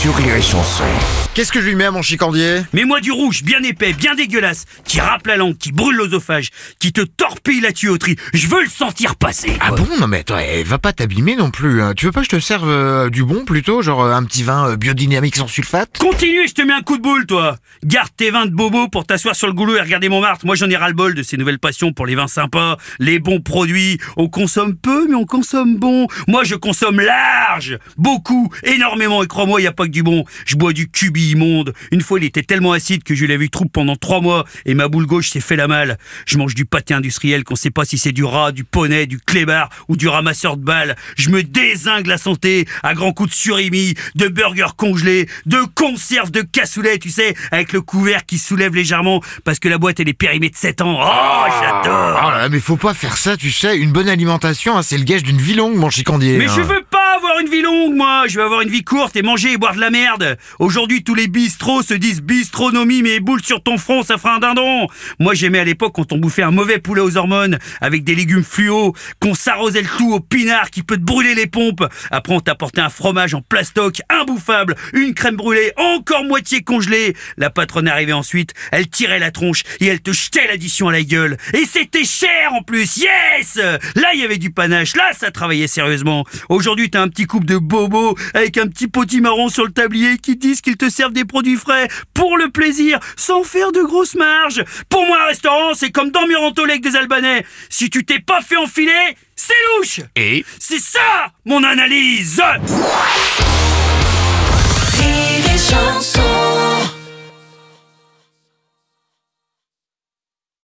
sur Rire et Chanson. Qu'est-ce que je lui mets à mon chicandier? Mets-moi du rouge, bien épais, bien dégueulasse, qui râpe la langue, qui brûle l'osophage, qui te torpille la tuyauterie. Je veux le sentir passer. Ah quoi. bon? Non mais attends, eh, va pas t'abîmer non plus. hein. Tu veux pas que je te serve euh, du bon plutôt Genre euh, un petit vin euh, biodynamique sans sulfate? Continue et je te mets un coup de boule, toi. Garde tes vins de bobo pour t'asseoir sur le goulot et regarder Montmartre. Moi, j'en ai ras-le-bol de ces nouvelles passions pour les vins sympas, les bons produits. On consomme peu, mais on consomme bon. Moi, je consomme large, beaucoup, énormément. Et crois-moi, il y a pas du bon. Je bois du cubi immonde. Une fois, il était tellement acide que je l'ai vu troupe pendant trois mois et ma boule gauche s'est fait la malle. Je mange du pâté industriel qu'on sait pas si c'est du rat, du poney, du clébard ou du ramasseur de balles. Je me désingue la santé à grands coups de surimi, de burgers congelés, de conserves de cassoulet, tu sais, avec le couvert qui soulève légèrement parce que la boîte elle est périmée de 7 ans. Oh, j'adore Oh là là, mais faut pas faire ça, tu sais. Une bonne alimentation, hein, c'est le gage d'une vie longue, mon chicandier. Mais hein. je veux pas une vie longue, moi. Je veux avoir une vie courte et manger et boire de la merde. Aujourd'hui, tous les bistrots se disent bistronomie, mais boule sur ton front, ça fera un dindon. Moi, j'aimais à l'époque quand on bouffait un mauvais poulet aux hormones avec des légumes fluo, qu'on s'arrosait le tout au pinard qui peut te brûler les pompes. Après, on t'apportait un fromage en plastoc imbouffable, une crème brûlée encore moitié congelée. La patronne arrivait ensuite, elle tirait la tronche et elle te jetait l'addition à la gueule. Et c'était cher en plus, yes Là, il y avait du panache, là, ça travaillait sérieusement. Aujourd'hui, t'as un petit couple de bobos avec un petit potimarron sur le tablier qui disent qu'ils te servent des produits frais pour le plaisir, sans faire de grosses marges. Pour moi, un restaurant, c'est comme dormir en tôle avec des Albanais. Si tu t'es pas fait enfiler, c'est louche Et C'est ça, mon analyse Rire